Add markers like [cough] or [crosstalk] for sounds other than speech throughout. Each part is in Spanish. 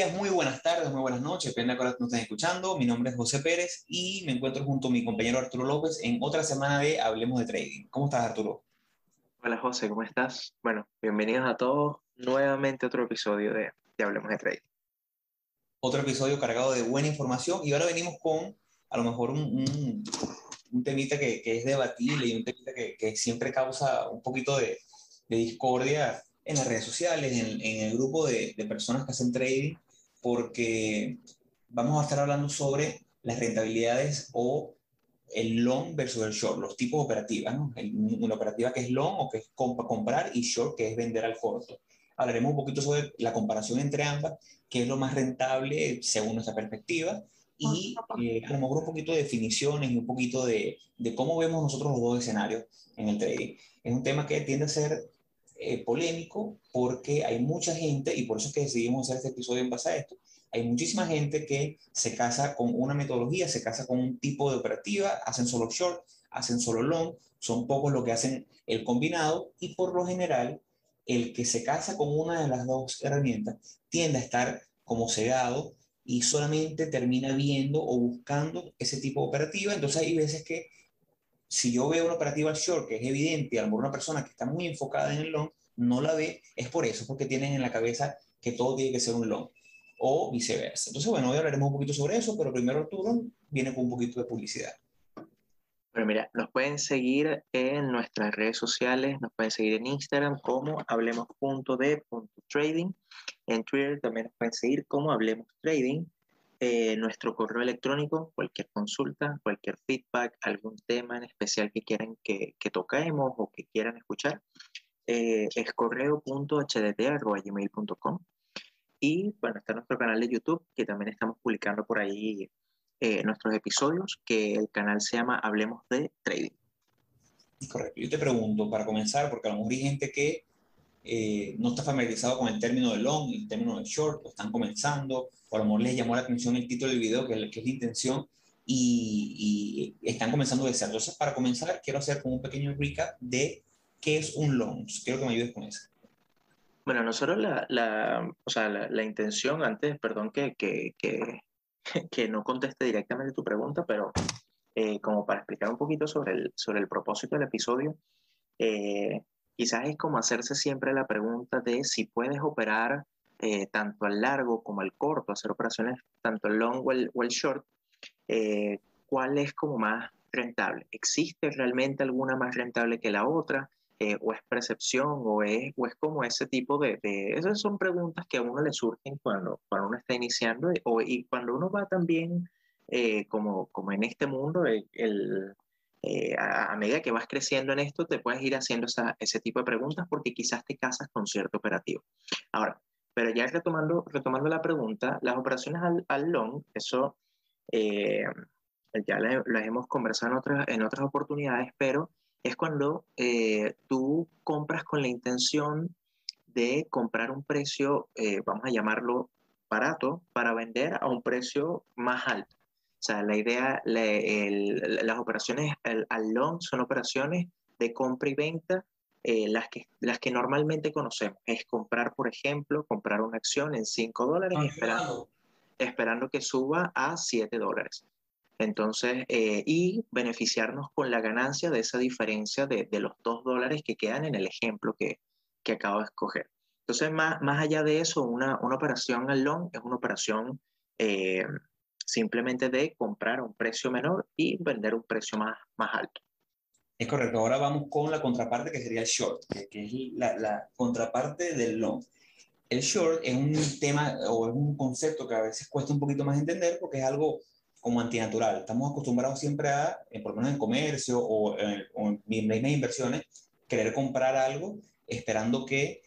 Días, muy buenas tardes, muy buenas noches, depende de cuándo nos estén escuchando. Mi nombre es José Pérez y me encuentro junto a mi compañero Arturo López en otra semana de Hablemos de Trading. ¿Cómo estás, Arturo? Hola, José, ¿cómo estás? Bueno, bienvenidos a todos nuevamente a otro episodio de, Hablemos de Trading. Otro episodio cargado de buena información y ahora venimos con a lo mejor un, un, temita que, que, es debatible y un temita que, que siempre causa un poquito de, de discordia en las redes sociales, en, en el grupo de, de, personas que hacen trading, porque vamos a estar hablando sobre las rentabilidades o el long versus el short, los tipos de operativas, ¿no? una operativa que es long o que es comp comprar y short que es vender al corto. Hablaremos un poquito sobre la comparación entre ambas, qué es lo más rentable según nuestra perspectiva y eh, a lo mejor un poquito de definiciones y un poquito de, de, cómo vemos nosotros los dos escenarios en el trading. Es un tema que tiende a ser eh, polémico porque hay mucha gente, y por eso es que decidimos hacer este episodio en base a esto, hay muchísima gente que se casa con una metodología, se casa con un tipo de operativa, hacen solo short, hacen solo long, son pocos los que hacen el combinado y por lo general el que se casa con una de las dos herramientas tiende a estar como cegado y solamente termina viendo o buscando ese tipo de operativa. Entonces hay veces que si yo veo una operativa short que es evidente, a lo mejor una persona que está muy enfocada en el long no la ve, es por eso, porque tienen en la cabeza que todo tiene que ser un long o viceversa. Entonces, bueno, hoy hablaremos un poquito sobre eso, pero primero Arturo viene con un poquito de publicidad. Bueno, mira, nos pueden seguir en nuestras redes sociales, nos pueden seguir en Instagram como hablemos.de.trading, en Twitter también nos pueden seguir como Hablemos Trading, eh, nuestro correo electrónico, cualquier consulta, cualquier feedback, algún tema en especial que quieran que, que toquemos o que quieran escuchar, eh, es correo.hdt.gmail.com. Y bueno, está nuestro canal de YouTube, que también estamos publicando por ahí eh, nuestros episodios, que el canal se llama Hablemos de Trading. Correcto. Yo te pregunto, para comenzar, porque a lo mejor hay gente que eh, no está familiarizado con el término de long, el término de short, o están comenzando, o a lo mejor les llamó la atención el título del video, que es, que es la intención, y, y, están comenzando de ser. Entonces, para comenzar, quiero hacer como un pequeño recap de qué es un long. Quiero que me ayudes con eso. Bueno, nosotros la, la, o sea, la, la, intención antes, perdón que, que, que, [laughs] que, no conteste directamente tu pregunta, pero eh, como para explicar un poquito sobre el, sobre el propósito del episodio, eh, quizás es como hacerse siempre la pregunta de si puedes operar eh, tanto al largo como al corto, hacer operaciones tanto al long o el, o el short, eh, ¿cuál es como más rentable? ¿Existe realmente alguna más rentable que la otra? Eh, ¿O es percepción? O es, ¿O es como ese tipo de, de, Esas son preguntas que a uno le surgen cuando, cuando uno está iniciando y, o, y cuando uno va también eh, como, como en este mundo, el, el eh, a, a, medida que vas creciendo en esto, te puedes ir haciendo esa, ese tipo de preguntas porque quizás te casas con cierto operativo. Ahora, pero ya retomando, retomando la pregunta, las operaciones al, al long, eso eh, ya las hemos conversado en otras, en otras oportunidades, pero es cuando eh, tú compras con la intención de comprar un precio, eh, vamos a llamarlo barato, para vender a un precio más alto. O sea, la idea, la, el, las operaciones al, al, long son operaciones de compra y venta, eh, las, que, las que normalmente conocemos. Es comprar, por ejemplo, comprar una acción en 5 dólares ah, esperando, esperando que suba a 7 dólares. Entonces, eh, y beneficiarnos con la ganancia de esa diferencia de, de los 2 dólares que quedan en el ejemplo que, que acabo de escoger. Entonces, más, más allá de eso, una, una operación al long es una operación eh, simplemente de comprar a un precio menor y vender a un precio más, más alto. Es correcto. Ahora vamos con la contraparte que sería el short, que, que es la, la, contraparte del long. El short es un tema o es un concepto que a veces cuesta un poquito más entender porque es algo como antinatural. Estamos acostumbrados siempre a, por lo menos en comercio o, en, o en mismas inversiones, querer comprar algo esperando que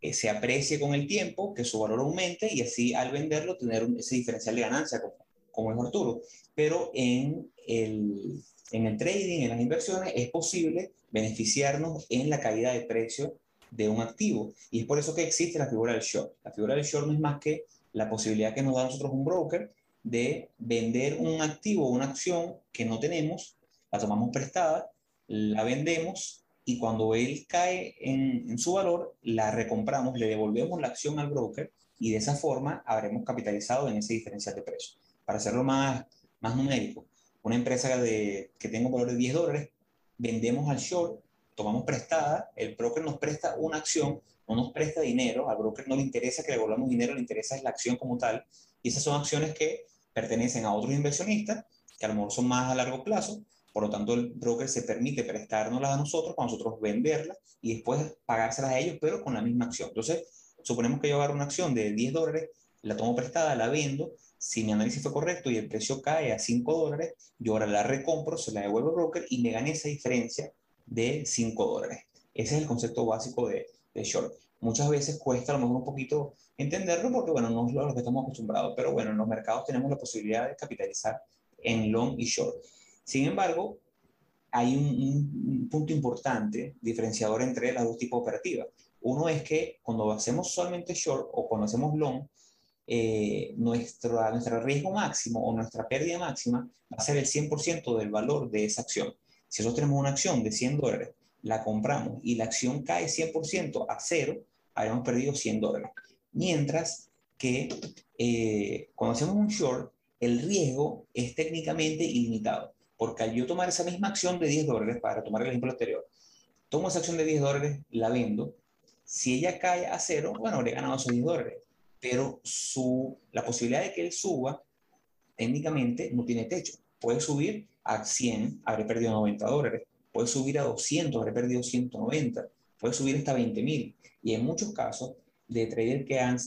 eh, se aprecie con el tiempo, que su valor aumente y así al venderlo tener un, ese diferencial de ganancia, como, como es Arturo. Pero en el, en el trading, en las inversiones, es posible beneficiarnos en la caída de precio de un activo. Y es por eso que existe la figura del short. La figura del short no es más que la posibilidad que nos da a nosotros un broker de vender un activo, una acción que no tenemos, la tomamos prestada, la vendemos y cuando él cae en, su valor, la recompramos, le devolvemos la acción al broker y de esa forma habremos capitalizado en ese diferencial de precio. Para hacerlo más, más numérico, una empresa de, que tenga un valor de 10 dólares, vendemos al short, tomamos prestada, el broker nos presta una acción, no nos presta dinero, al broker no le interesa que le volvamos dinero, le interesa la acción como tal, y esas son acciones que pertenecen a otros inversionistas, que a lo mejor son más a largo plazo, por lo tanto el broker se permite prestárnoslas a nosotros para nosotros venderlas y después pagárselas a ellos, pero con la misma acción. Entonces, suponemos que yo agarro una acción de 10 dólares, la tomo prestada, la vendo, si mi análisis fue correcto y el precio cae a 5 dólares, yo ahora la recompro, se la devuelvo al broker y me gané esa diferencia de 5 dólares. Ese es el concepto básico de, de, short. Muchas veces cuesta a lo mejor un poquito entenderlo porque, bueno, no es lo que estamos acostumbrados, pero bueno, en los mercados tenemos la posibilidad de capitalizar en long y short. Sin embargo, hay un, un punto importante diferenciador entre las dos tipos de operativas. Uno es que cuando hacemos solamente short o cuando hacemos long, eh, nuestro, nuestro riesgo máximo o nuestra pérdida máxima va a ser el 100% del valor de esa acción. Si nosotros tenemos una acción de 100 dólares, la compramos y la acción cae 100% a cero, habríamos perdido 100 dólares. Mientras que eh, cuando hacemos un short, el riesgo es técnicamente ilimitado, porque al yo tomar esa misma acción de 10 dólares, para tomar el ejemplo anterior, tomo esa acción de 10 dólares, la vendo, si ella cae a cero, bueno, he ganado esos 10 dólares pero su, la posibilidad de que él suba técnicamente no tiene techo. Puede subir a 100, habré perdido 90 dólares. Puede subir a 200, habré perdido 190. Puede subir hasta 20 mil. Y en muchos casos de traders que han,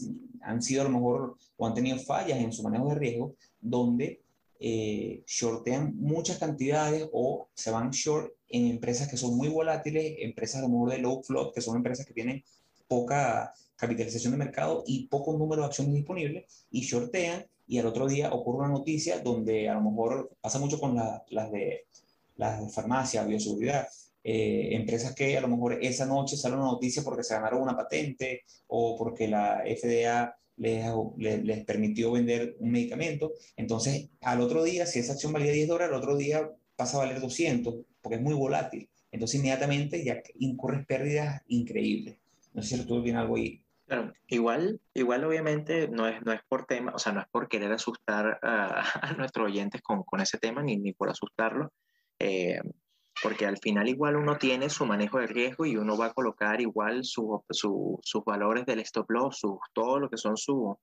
han sido a lo mejor o han tenido fallas en su manejo de riesgo, donde eh, shortean muchas cantidades o se van short en empresas que son muy volátiles, empresas a lo mejor de low float, que son empresas que tienen poca capitalización de mercado y poco número de acciones disponibles y shortean y al otro día ocurre una noticia donde a lo mejor pasa mucho con las, de, las de farmacia, bioseguridad, eh, empresas que a lo mejor esa noche sale una noticia porque se ganaron una patente o porque la FDA les, les, permitió vender un medicamento. Entonces, al otro día, si esa acción valía 10 dólares, al otro día pasa a valer 200 porque es muy volátil. Entonces, inmediatamente ya incurres pérdidas increíbles. No sé si tú tienes algo ahí. Claro, igual, igual obviamente no es, no es por tema, o sea, no es por querer asustar a, [laughs] nuestros oyentes con, con, ese tema, ni, ni por asustarlo, eh, porque al final igual uno tiene su manejo de riesgo y uno va a colocar igual su, su, sus valores del stop loss, sus, todo lo que son su,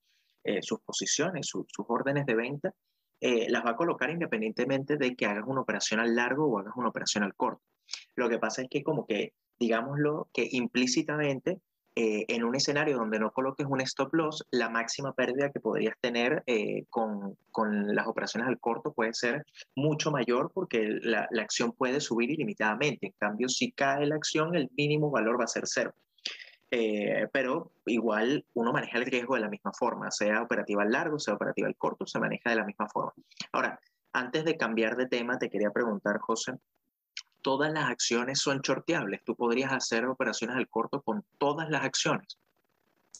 eh, sus posiciones, sus órdenes de venta, eh, las va a colocar independientemente de que hagas una operación al largo o hagas una operación al corto. Lo que pasa es que como que, digámoslo, que implícitamente eh, en un escenario donde no coloques un stop loss, la máxima pérdida que podrías tener eh, con, con, las operaciones al corto puede ser mucho mayor porque la, la, acción puede subir ilimitadamente. En cambio, si cae la acción, el mínimo valor va a ser cero. Eh, pero igual uno maneja el riesgo de la misma forma, sea operativa al largo, sea operativa al corto, se maneja de la misma forma. Ahora, antes de cambiar de tema, te quería preguntar, José, todas las acciones son shorteables. Tú podrías hacer operaciones al corto con todas las acciones.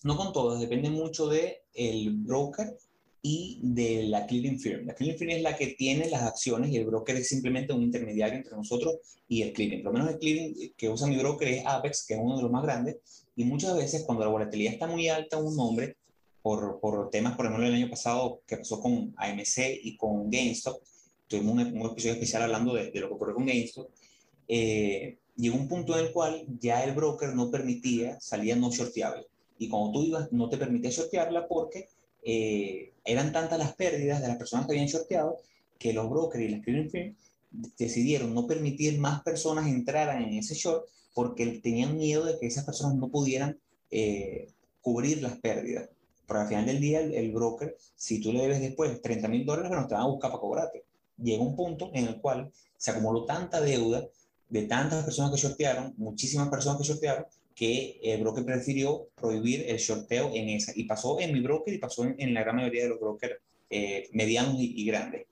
No con todas, depende mucho del el broker y de la clearing firm. La clearing firm es la que tiene las acciones y el broker es simplemente un intermediario entre nosotros y el clearing. Por lo menos el clearing que usa mi broker es Apex, que es uno de los más grandes, y muchas veces cuando la volatilidad está muy alta un nombre, por, por temas, por ejemplo, el año pasado que pasó con AMC y con GameStop, tuvimos un, un episodio especial hablando de, de, lo que ocurrió con GameStop, eh, llegó un punto en el cual ya el broker no permitía salida no shorteable. Y cuando tú ibas, no te permitía shortearla porque eh, eran tantas las pérdidas de las personas que habían shorteado que los brokers y las clearing firms decidieron no permitir más personas entraran en ese short porque tenían miedo de que esas personas no pudieran eh, cubrir las pérdidas. Pero al final del día, el, broker, si tú le debes después 30 mil dólares, bueno, te van a buscar para cobrarte. Llega un punto en el cual se acumuló tanta deuda de tantas personas que shortearon, muchísimas personas que shortearon, que el broker prefirió prohibir el shorteo en esa. Y pasó en mi broker y pasó en, la gran mayoría de los brokers eh, medianos y, grandes.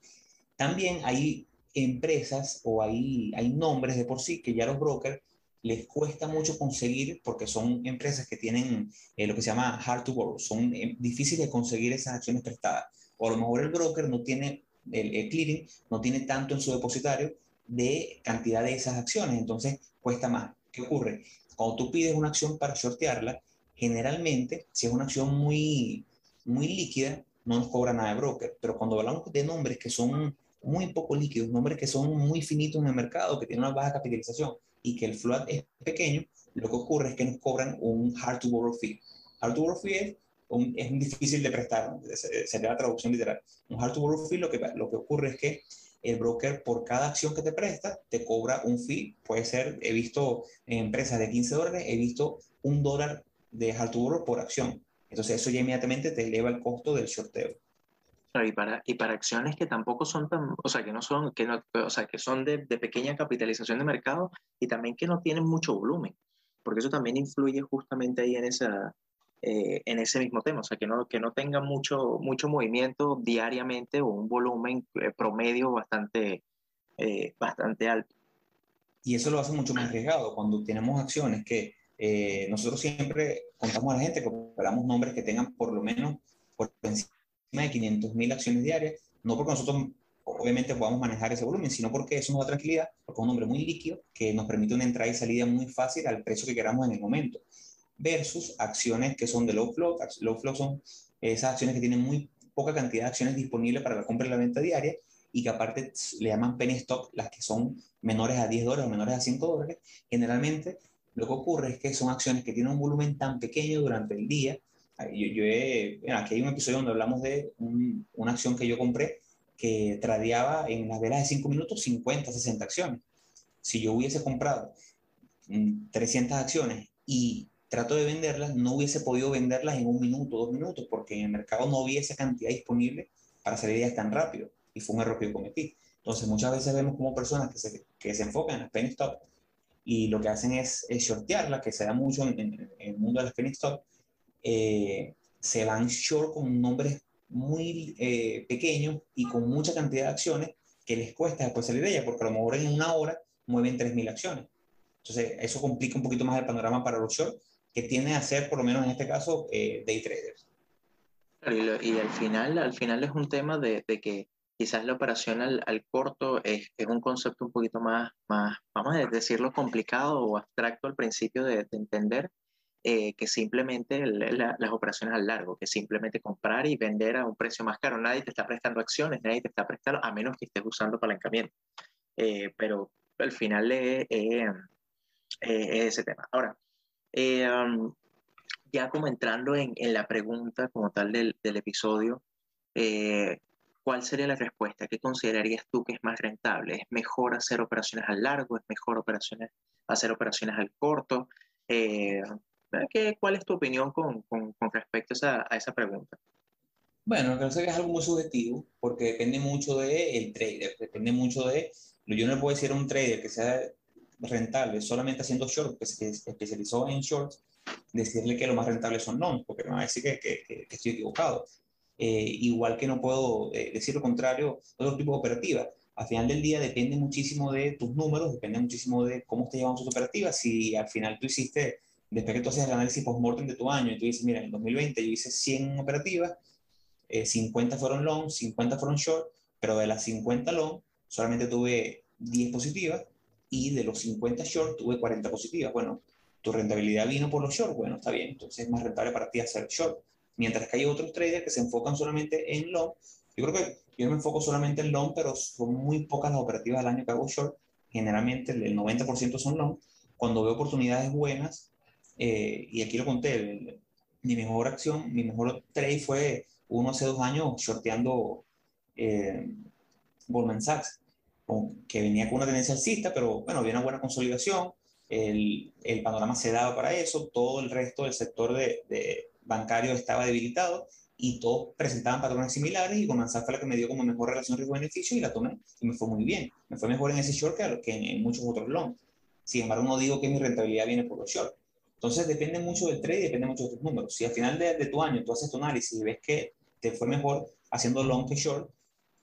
También hay empresas o hay, hay nombres de por sí que ya los brokers les cuesta mucho conseguir porque son empresas que tienen eh, lo que se llama hard to borrow, son eh, difíciles de conseguir esas acciones prestadas. O a lo mejor el broker no tiene, el, el clearing no tiene tanto en su depositario de cantidad de esas acciones, entonces cuesta más. ¿Qué ocurre? Cuando tú pides una acción para shortearla, Generalmente, si es una acción muy, muy líquida, no nos cobra nada de broker, pero cuando hablamos de nombres que son muy poco líquidos, nombres que son muy finitos en el mercado, que tienen una baja capitalización y que el float es pequeño, lo que ocurre es que nos cobran un hard to borrow fee. Hard to borrow fee es, un, es difícil de prestar, sería la traducción literal. Un hard to borrow fee lo que, lo que ocurre es que el broker por cada acción que te presta te cobra un fee, puede ser, he visto en empresas de 15 dólares, he visto un dólar de hard por acción. Entonces eso ya inmediatamente te eleva el costo del shorteo. Y para, y para acciones que tampoco son tan, o sea, que no son, que no, o sea, que son de, de pequeña capitalización de mercado y también que no tienen mucho volumen, porque eso también influye justamente ahí en, esa, eh, en ese mismo tema, o sea, que no, que no tenga mucho, mucho movimiento diariamente o un volumen eh, promedio bastante, eh, bastante alto. Y eso lo hace mucho más arriesgado cuando tenemos acciones que nosotros siempre contamos a la gente que operamos nombres que tengan por lo menos por encima de 500 mil acciones diarias, no porque nosotros obviamente podamos manejar ese volumen, sino porque eso nos da tranquilidad, porque es un nombre muy líquido que nos permite una entrada y salida muy fácil al precio que queramos en el momento, versus acciones que son de low flow. Low flow son esas acciones que tienen muy poca cantidad de acciones disponibles para la compra y la venta diaria y que aparte le llaman penny stock, las que son menores a 10 dólares o menores a 5 dólares. Generalmente lo que ocurre es que son acciones que tienen un volumen tan pequeño durante el día yo, yo he, aquí hay un episodio donde hablamos de una acción que yo compré que tradeaba en las velas de 5 minutos 50, 60 acciones. Si yo hubiese comprado 300 acciones y trato de venderlas, no hubiese podido venderlas en un minuto, dos minutos, porque en el mercado no había esa cantidad disponible para salir ya tan rápido. Y fue un error que yo cometí. Entonces, muchas veces vemos como personas que se, que se enfocan en las penny stock y lo que hacen es, es shortearla, que se da mucho en, en, el mundo de las penny stock, eh, se van short con nombres muy eh, pequeños y con mucha cantidad de acciones que les cuesta después salir de ella, porque a lo mejor en una hora mueven 3.000 acciones. Entonces, eso complica un poquito más el panorama para los short, que tiene a ser, por lo menos en este caso, eh, day traders. Y, al, final, al final es un tema de, que quizás la operación al, corto es, es, un concepto un poquito más, más, vamos a decirlo, complicado o abstracto al principio de, de entender, eh, que simplemente las operaciones al largo, que simplemente comprar y vender a un precio más caro. Nadie te está prestando acciones, nadie te está prestando, a menos que estés usando apalancamiento. Eh, pero al final es ese tema. Ahora, eh, um, ya como entrando en, en, la pregunta como tal del, del episodio, ¿cuál sería la respuesta? ¿Qué considerarías tú que es más rentable? ¿Es mejor hacer operaciones al largo? ¿Es mejor operaciones, hacer operaciones al corto? Eh, ¿Qué, ¿Cuál es tu opinión con, con, respecto a esa, a esa, pregunta? Bueno, creo que es algo muy subjetivo porque depende mucho del trader, depende mucho de... Yo no puedo decir a un trader que sea rentable solamente haciendo short, que se especializó en shorts, decirle que lo más rentable son longs, porque me va a decir que, que, que estoy equivocado. Eh, igual que no puedo eh, decir lo contrario otro tipo de operativa. Al final del día depende muchísimo de tus números, depende muchísimo de cómo te llevan tus operativas. Si al final tú hiciste después que tú haces el análisis post-mortem de tu año y tú dices, mira, en 2020 yo hice 100 operativas, 50 eh, fueron long, 50 fueron short, pero de las 50 long solamente tuve 10 positivas y de los 50 short tuve 40 positivas. Bueno, tu rentabilidad vino por los short, bueno, está bien, entonces es más rentable para ti hacer short. Mientras que hay otros traders que se enfocan solamente en long. Yo creo que yo me enfoco solamente en long, pero son muy pocas las operativas al año que hago short. Generalmente el 90% son long. Cuando veo oportunidades buenas, eh, y aquí lo conté, mi mejor acción, mi mejor trade fue uno hace dos años shorteando eh, Goldman Sachs, que venía con una tendencia alcista, pero bueno, había una buena consolidación, el, el, panorama se daba para eso, todo el resto del sector de, de bancario estaba debilitado y todos presentaban patrones similares y Goldman Sachs fue la que me dio como mejor relación riesgo-beneficio y la tomé y me fue muy bien. Me fue mejor en ese short que, que en, en muchos otros long. Sin embargo, no digo que mi rentabilidad viene por los short. Entonces depende mucho del trade depende mucho de tus números. Si al final de, tu año tú haces tu análisis y ves que te fue mejor haciendo long que short,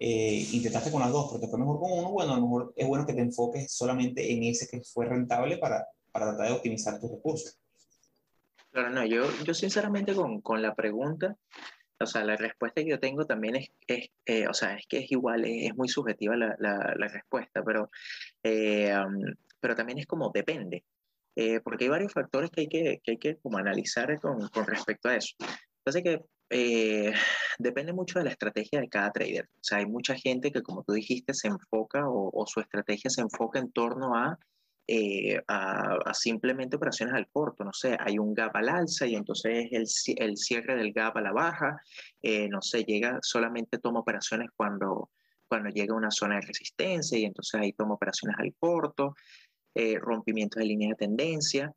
eh, intentaste con las dos, pero te fue mejor con uno, bueno, a lo mejor es bueno que te enfoques solamente en ese que fue rentable para, para tratar de optimizar tus recursos. Claro, no, yo, yo sinceramente con, con la pregunta, o sea, la respuesta que yo tengo también es, es eh, o sea, es que es igual, es, muy subjetiva la, la, la respuesta, pero, eh, um, pero también es como depende. eh, porque hay varios factores que hay que, que hay que como analizar con, con respecto a eso. Así que eh, depende mucho de la estrategia de cada trader. O sea, hay mucha gente que, como tú dijiste, se enfoca o, su estrategia se enfoca en torno a, eh, a, simplemente operaciones al corto. No sé, hay un gap al alza y entonces el, el cierre del gap a la baja. no sé, llega, solamente toma operaciones cuando, cuando llega a una zona de resistencia y entonces ahí toma operaciones al corto. Eh, rompimientos de línea de tendencia.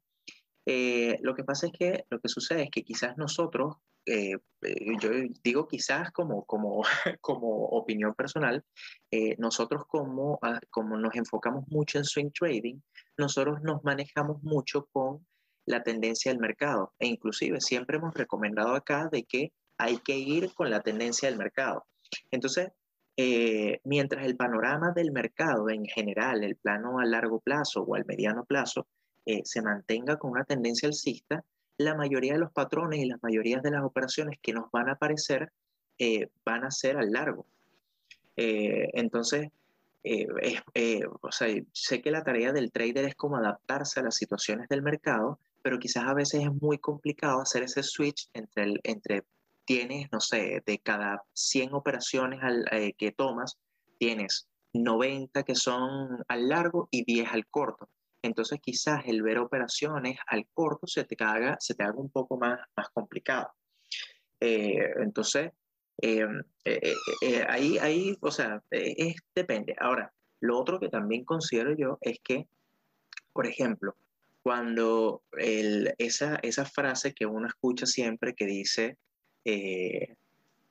Eh, lo que pasa es que lo que sucede es que quizás nosotros, eh, yo digo quizás como, como, [laughs] como opinión personal, nosotros como, ah, como nos enfocamos mucho en swing trading, nosotros nos manejamos mucho con la tendencia del mercado e inclusive siempre hemos recomendado acá de que hay que ir con la tendencia del mercado. Entonces, eh, mientras el panorama del mercado en general, el plano a largo plazo o al mediano plazo, eh, se mantenga con una tendencia alcista, la mayoría de los patrones y las mayorías de las operaciones que nos van a aparecer eh, van a ser al largo. entonces, o sea, sé que la tarea del trader es como adaptarse a las situaciones del mercado, pero quizás a veces es muy complicado hacer ese switch entre, el, entre tienes, no sé, de cada 100 operaciones eh, que tomas, tienes 90 que son al largo y 10 al corto. Entonces quizás el ver operaciones al corto se te haga, se te haga un poco más, más complicado. Eh, entonces, em, eh, ahí, ahí, o sea, es, depende. Ahora, lo otro que también considero yo es que, por ejemplo, cuando el, esa, esa frase que uno escucha siempre que dice, eh,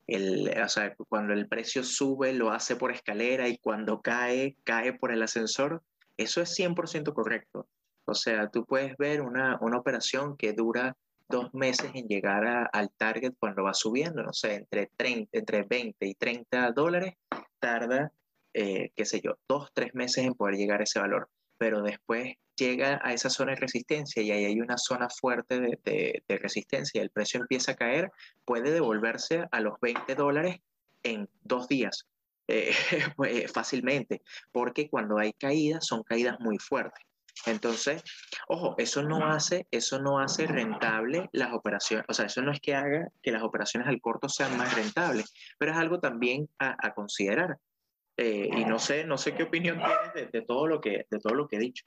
el, o sea, cuando el precio sube lo hace por escalera y cuando cae, cae por el ascensor, eso es 100% correcto. O sea, tú puedes ver una, una operación que dura dos meses en llegar al target cuando va subiendo, no sé, entre, 30, entre 20 y 30 dólares, tarda, eh, qué sé yo, dos, tres meses en poder llegar a ese valor. Pero después llega a esa zona de resistencia y ahí hay una zona fuerte de, resistencia y el precio empieza a caer, puede devolverse a los 20 dólares en dos días eh, [laughs] pues, fácilmente, porque cuando hay caídas son caídas muy fuertes. Entonces, ojo, eso no hace, eso no hace rentable las operaciones, o sea, eso no es que haga que las operaciones al corto sean más rentables, pero es algo también a, considerar. Eh, y no sé, no sé qué opinión tienes de, todo lo que, de todo lo que he dicho.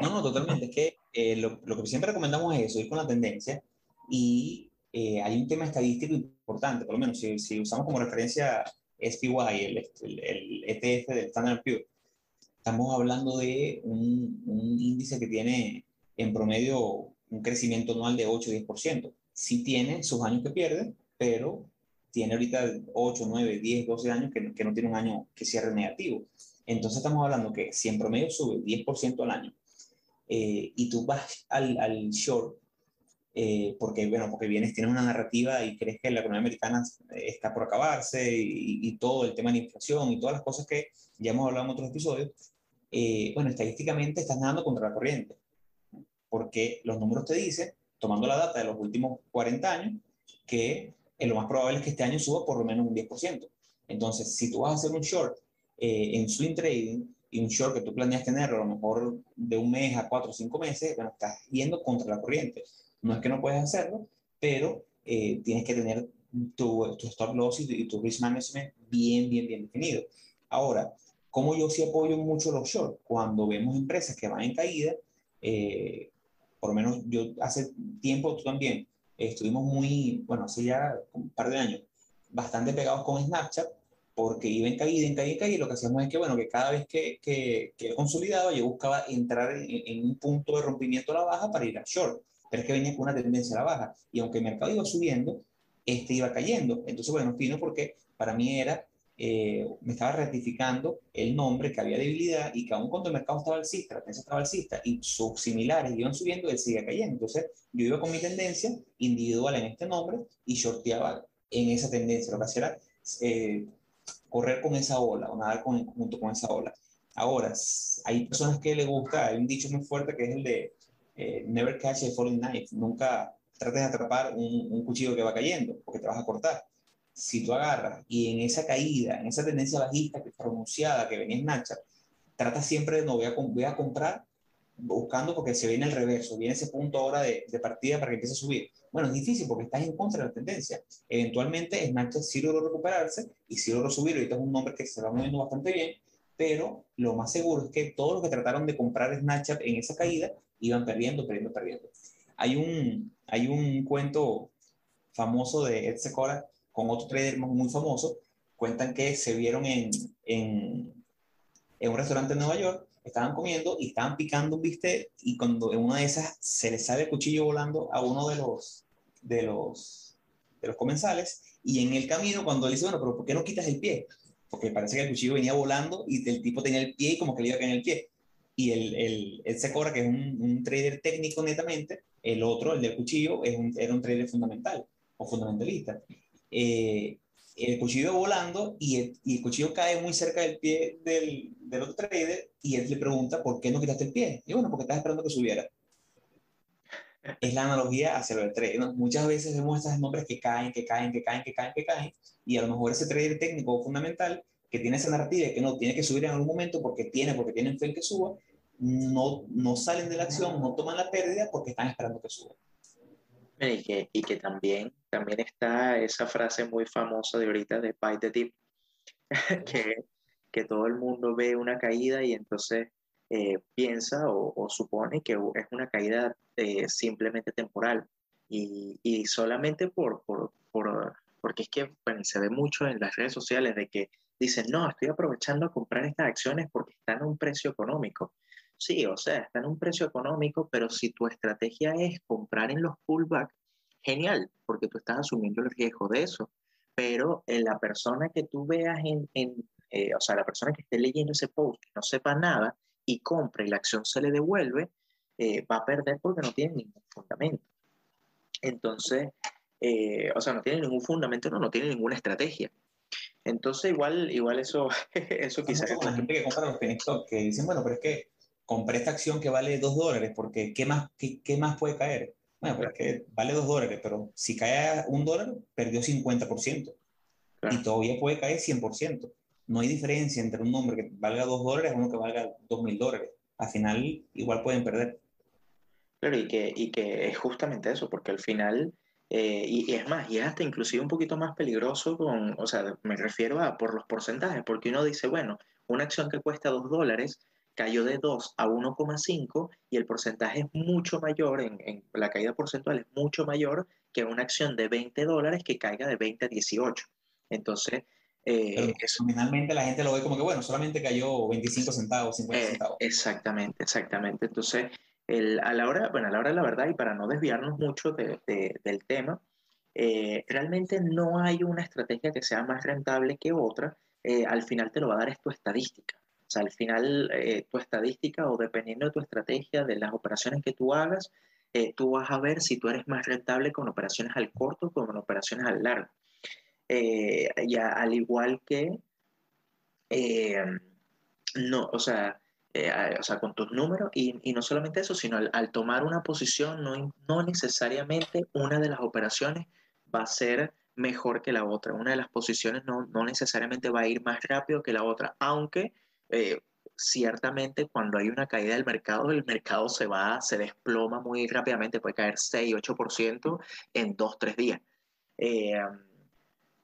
No, no, totalmente. Es que eh, lo, lo, que siempre recomendamos es eso, ir con la tendencia. Y eh, hay un tema estadístico importante, por lo menos si, si usamos como referencia SPY, el, el, ETF del Standard Poor's, estamos hablando de un, un, índice que tiene en promedio un crecimiento anual de 8-10%. Sí tiene sus años que pierde, pero tiene ahorita 8, 9, 10, 12 años que, que no tiene un año que cierre negativo. Entonces estamos hablando que si en promedio sube 10% al año eh, y tú vas al, al short, eh, porque, bueno, porque vienes, tienes una narrativa y crees que la economía americana está por acabarse y, todo el tema de la inflación y todas las cosas que ya hemos hablado en otros episodios, eh, bueno, estadísticamente estás nadando contra la corriente, porque los números te dicen, tomando la data de los últimos 40 años, que lo más probable es que este año suba por lo menos un 10%. Entonces, si tú vas a hacer un short en swing trading, y un short que tú planeas tener a lo mejor de un mes a cuatro o cinco meses, bueno, estás yendo contra la corriente. No es que no puedes hacerlo, pero eh, tienes que tener tu, tu stop loss y, tu risk management bien, bien, bien definido. Ahora, como yo sí apoyo mucho los shorts, cuando vemos empresas que van en caída, eh, por lo menos yo hace tiempo, tú también, estuvimos muy, bueno, hace ya un par de años, bastante pegados con Snapchat, porque iba en caída, en caída, en caída, y lo que hacíamos es que, bueno, que cada vez que, que, que consolidaba, yo buscaba entrar en, un punto de rompimiento a la baja para ir a short, pero es que venía con una tendencia a la baja, y aunque el mercado iba subiendo, este iba cayendo. Entonces, bueno, fino porque para mí era, eh, me estaba ratificando el nombre que había debilidad y que aun cuando el mercado estaba alcista, la tendencia estaba alcista y sus similares iban subiendo, él seguía cayendo. Entonces, yo iba con mi tendencia individual en este nombre y shorteaba en esa tendencia. Lo que hacía era eh, correr con esa ola o nadar con, junto con esa ola. Ahora, hay personas que le gusta, hay un dicho muy fuerte que es el de eh, never catch a falling knife, nunca trates de atrapar un, cuchillo que va cayendo porque te vas a cortar. Si tú agarras y en esa caída, en esa tendencia bajista que pronunciada que venía en Nacha, trata siempre de no voy a, voy a comprar buscando porque se viene el reverso, viene ese punto ahora de, de, partida para que empiece a subir. Bueno, es difícil porque estás en contra de la tendencia. Eventualmente Snapchat sí logró recuperarse y sí logró subir. Ahorita es un nombre que se va moviendo bastante bien, pero lo más seguro es que todos los que trataron de comprar Snapchat en esa caída iban perdiendo, perdiendo, perdiendo. Hay un, hay un cuento famoso de Ed Secora con otro trader muy famoso. Cuentan que se vieron en, en, en un restaurante en Nueva York estaban comiendo y estaban picando un bistec y cuando en una de esas se les sale el cuchillo volando a uno de los, de los, de los comensales y en el camino cuando le dice, bueno, pero ¿por qué no quitas el pie? Porque parece que el cuchillo venía volando y el tipo tenía el pie y como que le iba a caer en el pie. Y el, el, él se cobra que es un, un, trader técnico netamente, el otro, el del cuchillo, es un, era un trader fundamental o fundamentalista. Eh, el cuchillo volando y el, y el, cuchillo cae muy cerca del pie del, del, otro trader y él le pregunta, ¿por qué no quitaste el pie? Y bueno, porque estás esperando que subiera. Es la analogía hacia el trader. ¿no? Muchas veces vemos estos nombres que caen, que caen, que caen, que caen, que caen, y a lo mejor ese trader técnico fundamental que tiene esa narrativa que no, tiene que subir en algún momento porque tiene, porque tienen fe en que suba, no, no salen de la acción, no toman la pérdida porque están esperando que suba. Y que, y que también, también está esa frase muy famosa de ahorita de Buy the Dip, [laughs] que, que todo el mundo ve una caída y entonces eh, piensa o, o, supone que es una caída eh, simplemente temporal. Y, y solamente por, por, por, porque es que bueno, se ve mucho en las redes sociales de que dicen, no, estoy aprovechando a comprar estas acciones porque están a un precio económico. Sí, o sea, está en un precio económico, pero si tu estrategia es comprar en los pullback, genial, porque tú estás asumiendo el riesgo de eso. Pero en la persona que tú veas en, en eh, o sea, la persona que esté leyendo ese post, que no sepa nada y compra y la acción se le devuelve, eh, va a perder porque no tiene ningún fundamento. Entonces, eh, o sea, no tiene ningún fundamento, no, no tiene ninguna estrategia. Entonces, igual, igual eso, [laughs] eso quizás... La gente que compra los penny que dicen, bueno, pero es que compré esta acción que vale 2 dólares, porque ¿qué más, qué, qué, más puede caer? Bueno, pues es que vale 2 dólares, pero si cae a un dólar, perdió 50%. Claro. Y todavía puede caer 100%. No hay diferencia entre un nombre que valga 2 dólares y uno que valga 2 mil dólares. Al final, igual pueden perder. Claro, y que, y que es justamente eso, porque al final, eh, y, y, es más, y es hasta inclusive un poquito más peligroso con, o sea, me refiero a por los porcentajes, porque uno dice, bueno, una acción que cuesta 2 dólares, cayó de 2 a 1,5 y el porcentaje es mucho mayor, en, en, la caída porcentual es mucho mayor que una acción de 20 dólares que caiga de 20 a 18. Entonces, eh, eso, finalmente la gente lo ve como que, bueno, solamente cayó 25 centavos, 50 eh, centavos. Exactamente, exactamente. Entonces, a la hora, bueno, a la hora de la verdad y para no desviarnos mucho de, de, del tema, eh, realmente no hay una estrategia que sea más rentable que otra. Eh, al final te lo va a dar es tu estadística. O sea, al final eh, tu estadística o dependiendo de tu estrategia, de las operaciones que tú hagas, tú vas a ver si tú eres más rentable con operaciones al corto o con operaciones al largo. Ya al igual que, no, o sea, o sea, con tus números y, y, no solamente eso, sino al, al tomar una posición, no, no necesariamente una de las operaciones va a ser mejor que la otra. Una de las posiciones no, no necesariamente va a ir más rápido que la otra, aunque eh, ciertamente cuando hay una caída del mercado, el mercado se va, se desploma muy rápidamente, puede caer 6, 8% en 2, 3 días. Eh,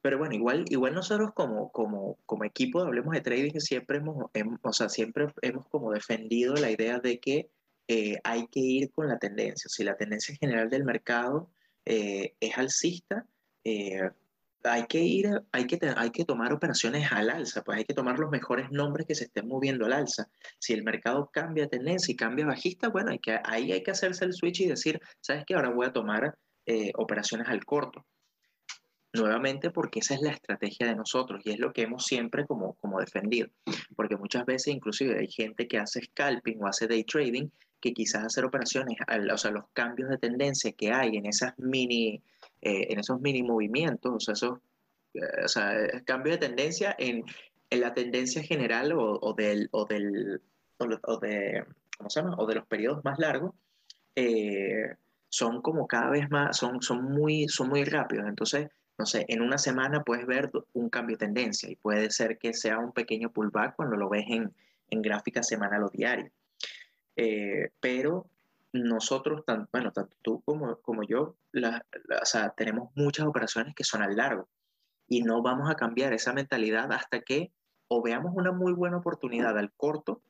pero bueno, igual, igual nosotros como, como, como equipo de Hablemos de Trading siempre hemos, hemos, o sea, siempre hemos como defendido la idea de que eh, hay que ir con la tendencia. Si la tendencia general del mercado eh, es alcista, eh, hay que ir, hay que, hay que tomar operaciones al alza, pues hay que tomar los mejores nombres que se estén moviendo al alza. Si el mercado cambia tendencia y cambia bajista, bueno, hay que, ahí hay que hacerse el switch y decir, ¿sabes qué? Ahora voy a tomar operaciones al corto. Nuevamente porque esa es la estrategia de nosotros y es lo que hemos siempre como, como defendido. Porque muchas veces inclusive hay gente que hace scalping o hace day trading que quizás hacer operaciones, o sea, los cambios de tendencia que hay en esas mini eh, en esos mini movimientos, o sea, esos eh, o sea, cambio de tendencia en, en la tendencia general o, o del, o del o, de, ¿cómo se llama? O de los periodos más largos, eh, son como cada vez más, son, son, muy, son muy rápidos. Entonces, no sé, en una semana puedes ver un cambio de tendencia y puede ser que sea un pequeño pullback cuando lo ves en, en gráfica semanal o diaria. pero nosotros, bueno, tanto tú como, como yo, o sea, tenemos muchas operaciones que son al largo y no vamos a cambiar esa mentalidad hasta que o veamos una muy buena oportunidad al corto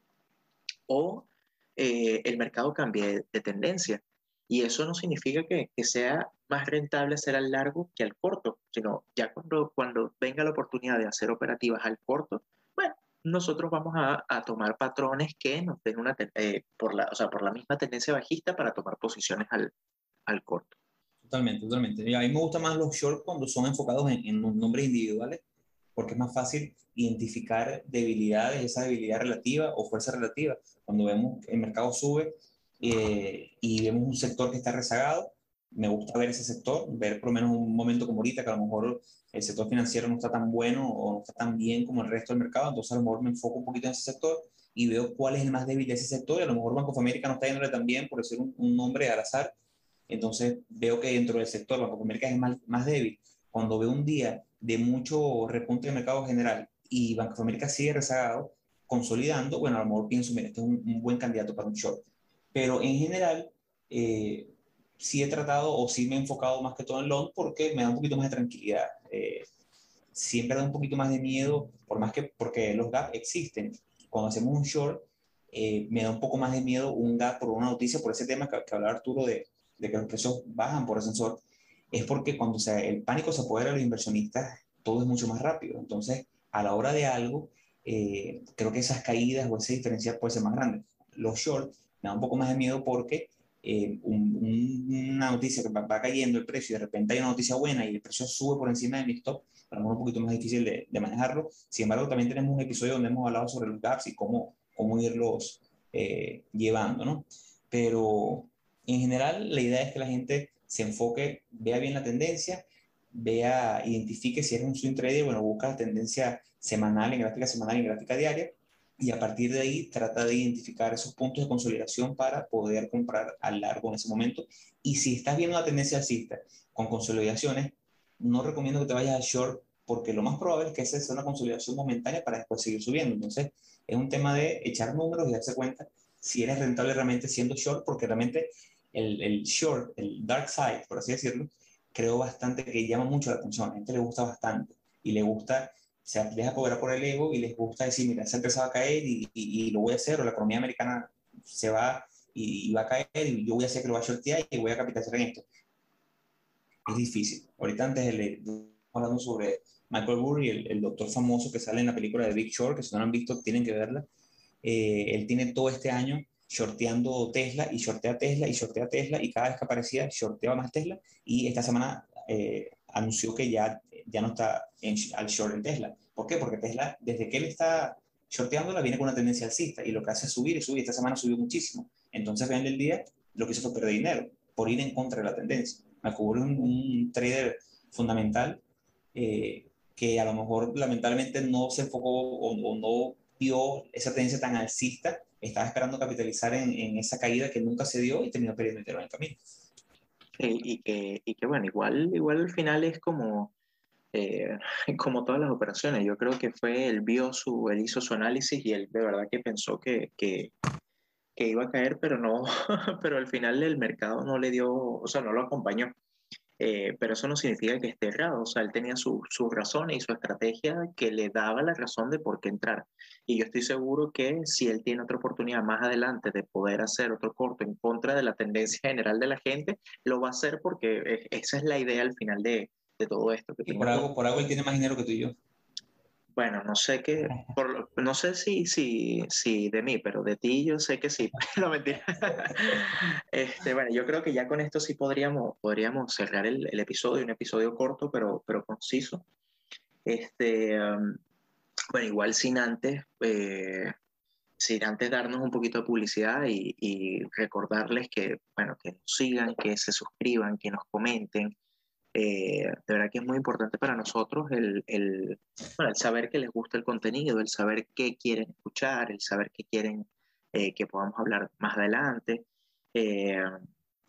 o eh, el mercado cambie de tendencia. Y eso no significa que, que, sea más rentable hacer al largo que al corto, sino ya cuando, cuando venga la oportunidad de hacer operativas al corto, bueno, nosotros vamos a, a tomar patrones que nos den una, eh, por, la, o sea, por la misma tendencia bajista para tomar posiciones al, al corto. Totalmente, totalmente. a mí me gustan más los short cuando son enfocados en, en nombres individuales, porque es más fácil identificar debilidades, esa debilidad relativa o fuerza relativa. Cuando vemos que el mercado sube eh, y vemos un sector que está rezagado, me gusta ver ese sector, ver por lo menos un momento como ahorita, que a lo mejor el sector financiero no está tan bueno o no está tan bien como el resto del mercado, entonces a lo mejor me enfoco un poquito en ese sector y veo cuál es el más débil de ese sector y a lo mejor Banco of America no está yéndole tan bien, por decir un, un nombre al azar, entonces veo que dentro del sector Banco of America es más, más débil. Cuando veo un día de mucho repunte de mercado general y Banco of America sigue rezagado, consolidando, bueno, a lo mejor pienso, mira, este es un, buen candidato para un short. Pero en general, eh, sí he tratado o sí me he enfocado más que todo en long porque me da un poquito más de tranquilidad. Eh, siempre da un poquito más de miedo, por más que, porque los gaps existen. Cuando hacemos un short, eh, me da un poco más de miedo un gap por una noticia, por ese tema que, que hablaba Arturo de, de, que los precios bajan por ascensor, es porque cuando sea, el pánico se apodera de los inversionistas, todo es mucho más rápido. Entonces, a la hora de algo, eh, creo que esas caídas o ese diferencial puede ser más grande. Los short me da un poco más de miedo porque eh, una noticia que va, cayendo el precio y de repente hay una noticia buena y el precio sube por encima de mi stop, a lo mejor un poquito más difícil de, manejarlo. Sin embargo, también tenemos un episodio donde hemos hablado sobre los gaps y cómo, cómo irlos eh, llevando, ¿no? Pero en general, la idea es que la gente se enfoque, vea bien la tendencia vea, identifique si es un swing trader, bueno, busca la tendencia semanal, en gráfica semanal y en gráfica diaria, y a partir de ahí trata de identificar esos puntos de consolidación para poder comprar a largo en ese momento. Y si estás viendo una tendencia alcista con consolidaciones, no recomiendo que te vayas a short porque lo más probable es que esa sea una consolidación momentánea para después seguir subiendo. Entonces, es un tema de echar números y darse cuenta si eres rentable realmente siendo short, porque realmente el, el short, el dark side, por así decirlo, creo bastante que llama mucho la atención. A la gente le gusta bastante y le gusta, se deja apoderar por el ego y les gusta decir, mira, se empezado a caer y, y, lo voy a hacer, o la economía americana se va y, va a caer y yo voy a hacer que lo va a shortear y voy a capitalizar en esto. Es difícil. Ahorita antes de leer, hablando sobre Michael Burry, el, el, doctor famoso que sale en la película de Big Short, que si no lo han visto tienen que verla. Eh, él tiene todo este año shorteando Tesla y shortea Tesla y shortea Tesla y cada vez que aparecía shorteaba más Tesla y esta semana eh, anunció que ya, ya no está en, al short en Tesla. ¿Por qué? Porque Tesla, desde que él está shorteándola, viene con una tendencia alcista y lo que hace es subir y subir. Esta semana subió muchísimo. Entonces, ven el día, lo que hizo fue perder dinero por ir en contra de la tendencia. Me cubrió un, un trader fundamental eh, que a lo mejor lamentablemente no se enfocó o, o no vio esa tendencia tan alcista estaba esperando capitalizar en, en, esa caída que nunca se dio y terminó perdiendo dinero en el camino. Y, que, y que bueno, igual, igual al final es como, eh, [laughs] como todas las operaciones. Yo creo que fue, él vio su, él hizo su análisis y él de verdad que pensó que, que, que iba a caer, pero no, [laughs] pero al final el mercado no le dio, o sea, no lo acompañó. Eh, pero eso no significa que esté errado, o sea, él tenía sus su razones y su estrategia que le daba la razón de por qué entrar. Y yo estoy seguro que si él tiene otra oportunidad más adelante de poder hacer otro corto en contra de la tendencia [laughs] general de la gente, lo va a hacer porque esa es la idea al final de, de todo esto. y por algo, por algo él tiene más dinero que tú y yo. Bueno, no sé qué, no sé si, si, si de mí, pero de ti yo sé que sí. [laughs] no, mentira. este, bueno, yo creo que ya con esto sí podríamos, podríamos cerrar el, el episodio, un episodio corto, pero, pero conciso. Este, um, bueno, igual sin antes, eh, sin antes darnos un poquito de publicidad y, y, recordarles que, bueno, que nos sigan, que se suscriban, que nos comenten, eh, de verdad que es muy importante para nosotros el, el, saber que les gusta el contenido, el saber qué quieren escuchar, el saber qué quieren eh, que podamos hablar más adelante. Eh,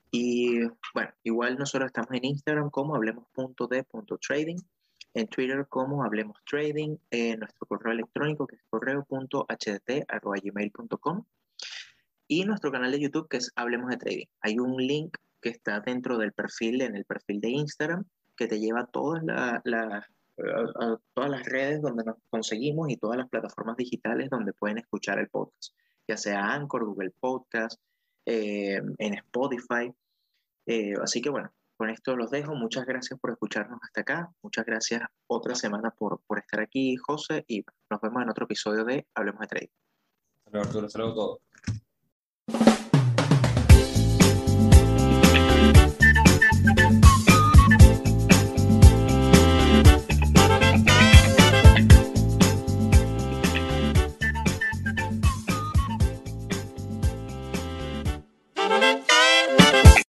y bueno, igual nosotros estamos en Instagram como hablemos.de.trading, en Twitter como hablemos trading, en nuestro correo electrónico que es correo.hdt.gmail.com y nuestro canal de YouTube que es Hablemos de Trading. Hay un link que está dentro del perfil, en el perfil de Instagram, que te lleva a todas, todas las redes donde nos conseguimos y todas las plataformas digitales donde pueden escuchar el podcast, ya sea Anchor, Google Podcast, eh, en Spotify. Eh, así que bueno, con esto los dejo. Muchas gracias por escucharnos hasta acá. Muchas gracias otra semana por, por estar aquí, José, y nos vemos en otro episodio de Hablemos de Trading. Arturo, saludos a todos.